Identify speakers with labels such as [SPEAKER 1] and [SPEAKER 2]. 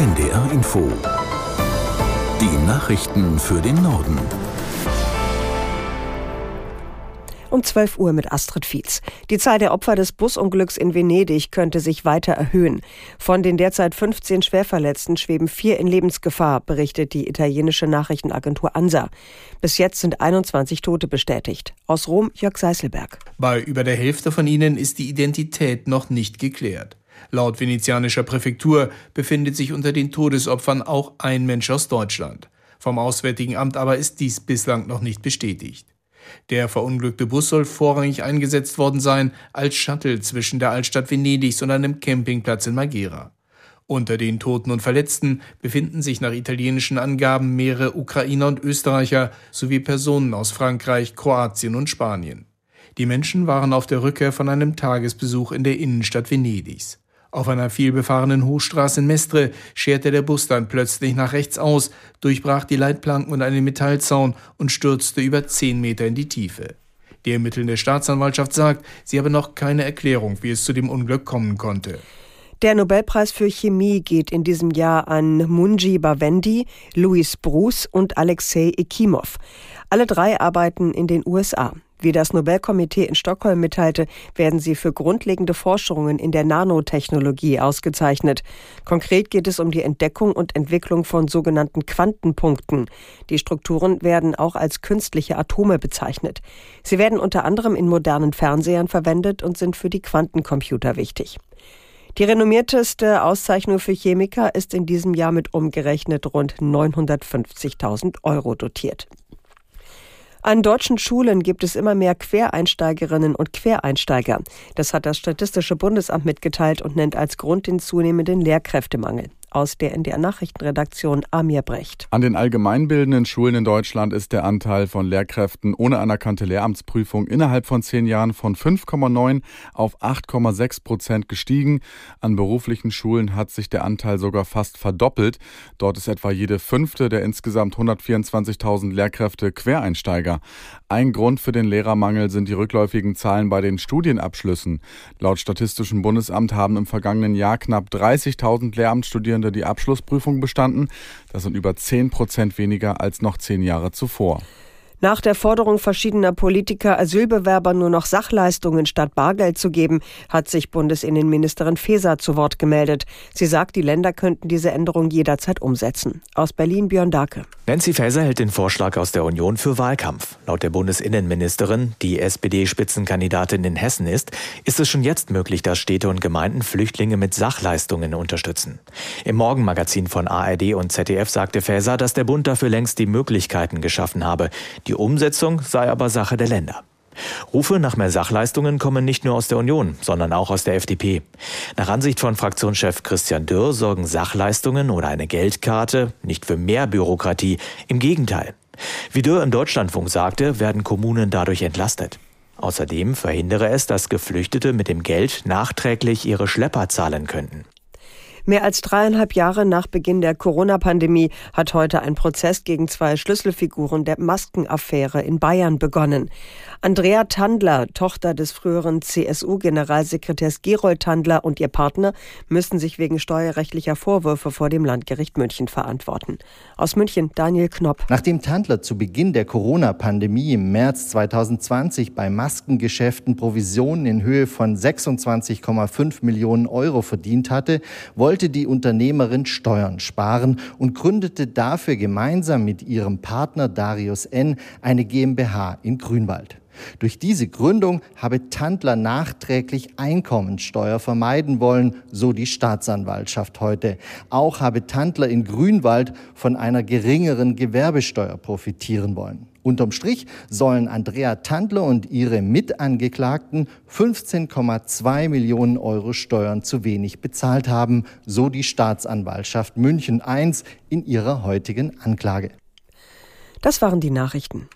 [SPEAKER 1] NDR Info. Die Nachrichten für den Norden.
[SPEAKER 2] Um 12 Uhr mit Astrid Fietz. Die Zahl der Opfer des Busunglücks in Venedig könnte sich weiter erhöhen. Von den derzeit 15 Schwerverletzten schweben vier in Lebensgefahr, berichtet die italienische Nachrichtenagentur ANSA. Bis jetzt sind 21 Tote bestätigt. Aus Rom Jörg Seiselberg.
[SPEAKER 3] Bei über der Hälfte von ihnen ist die Identität noch nicht geklärt. Laut venezianischer Präfektur befindet sich unter den Todesopfern auch ein Mensch aus Deutschland. Vom Auswärtigen Amt aber ist dies bislang noch nicht bestätigt. Der verunglückte Bus soll vorrangig eingesetzt worden sein als Shuttle zwischen der Altstadt Venedigs und einem Campingplatz in Magera. Unter den Toten und Verletzten befinden sich nach italienischen Angaben mehrere Ukrainer und Österreicher sowie Personen aus Frankreich, Kroatien und Spanien. Die Menschen waren auf der Rückkehr von einem Tagesbesuch in der Innenstadt Venedigs. Auf einer vielbefahrenen Hochstraße in Mestre scherte der Bus dann plötzlich nach rechts aus, durchbrach die Leitplanken und einen Metallzaun und stürzte über zehn Meter in die Tiefe. Die ermittelnde Staatsanwaltschaft sagt, sie habe noch keine Erklärung, wie es zu dem Unglück kommen konnte.
[SPEAKER 2] Der Nobelpreis für Chemie geht in diesem Jahr an Munji Bawendi, Louis Bruce und Alexei Ekimov. Alle drei arbeiten in den USA. Wie das Nobelkomitee in Stockholm mitteilte, werden sie für grundlegende Forschungen in der Nanotechnologie ausgezeichnet. Konkret geht es um die Entdeckung und Entwicklung von sogenannten Quantenpunkten. Die Strukturen werden auch als künstliche Atome bezeichnet. Sie werden unter anderem in modernen Fernsehern verwendet und sind für die Quantencomputer wichtig. Die renommierteste Auszeichnung für Chemiker ist in diesem Jahr mit umgerechnet rund 950.000 Euro dotiert. An deutschen Schulen gibt es immer mehr Quereinsteigerinnen und Quereinsteiger. Das hat das Statistische Bundesamt mitgeteilt und nennt als Grund den zunehmenden Lehrkräftemangel aus der NDR Nachrichtenredaktion Amir Brecht.
[SPEAKER 4] An den allgemeinbildenden Schulen in Deutschland ist der Anteil von Lehrkräften ohne anerkannte Lehramtsprüfung innerhalb von zehn Jahren von 5,9 auf 8,6 Prozent gestiegen. An beruflichen Schulen hat sich der Anteil sogar fast verdoppelt. Dort ist etwa jede fünfte der insgesamt 124.000 Lehrkräfte Quereinsteiger. Ein Grund für den Lehrermangel sind die rückläufigen Zahlen bei den Studienabschlüssen. Laut Statistischem Bundesamt haben im vergangenen Jahr knapp 30.000 Lehramtsstudierende Studierende die Abschlussprüfung bestanden. Das sind über 10 Prozent weniger als noch zehn Jahre zuvor.
[SPEAKER 2] Nach der Forderung verschiedener Politiker, Asylbewerbern nur noch Sachleistungen statt Bargeld zu geben, hat sich Bundesinnenministerin Faeser zu Wort gemeldet. Sie sagt, die Länder könnten diese Änderung jederzeit umsetzen. Aus Berlin Björn Darke.
[SPEAKER 5] Nancy Faeser hält den Vorschlag aus der Union für Wahlkampf. Laut der Bundesinnenministerin, die SPD-Spitzenkandidatin in Hessen ist, ist es schon jetzt möglich, dass Städte und Gemeinden Flüchtlinge mit Sachleistungen unterstützen. Im Morgenmagazin von ARD und ZDF sagte Faeser, dass der Bund dafür längst die Möglichkeiten geschaffen habe. Die Umsetzung sei aber Sache der Länder. Rufe nach mehr Sachleistungen kommen nicht nur aus der Union, sondern auch aus der FDP. Nach Ansicht von Fraktionschef Christian Dürr sorgen Sachleistungen oder eine Geldkarte nicht für mehr Bürokratie. Im Gegenteil. Wie Dürr im Deutschlandfunk sagte, werden Kommunen dadurch entlastet. Außerdem verhindere es, dass Geflüchtete mit dem Geld nachträglich ihre Schlepper zahlen könnten.
[SPEAKER 2] Mehr als dreieinhalb Jahre nach Beginn der Corona-Pandemie hat heute ein Prozess gegen zwei Schlüsselfiguren der Maskenaffäre in Bayern begonnen. Andrea Tandler, Tochter des früheren CSU-Generalsekretärs Gerold Tandler und ihr Partner müssen sich wegen steuerrechtlicher Vorwürfe vor dem Landgericht München verantworten. Aus München Daniel Knopp.
[SPEAKER 6] Nachdem Tandler zu Beginn der Corona-Pandemie im März 2020 bei Maskengeschäften Provisionen in Höhe von 26,5 Millionen Euro verdient hatte, wollte die Unternehmerin Steuern sparen und gründete dafür gemeinsam mit ihrem Partner Darius N. eine GmbH in Grünwald. Durch diese Gründung habe Tandler nachträglich Einkommensteuer vermeiden wollen, so die Staatsanwaltschaft heute. Auch habe Tandler in Grünwald von einer geringeren Gewerbesteuer profitieren wollen. Unterm Strich sollen Andrea Tandler und ihre Mitangeklagten 15,2 Millionen Euro Steuern zu wenig bezahlt haben, so die Staatsanwaltschaft München I in ihrer heutigen Anklage.
[SPEAKER 2] Das waren die Nachrichten.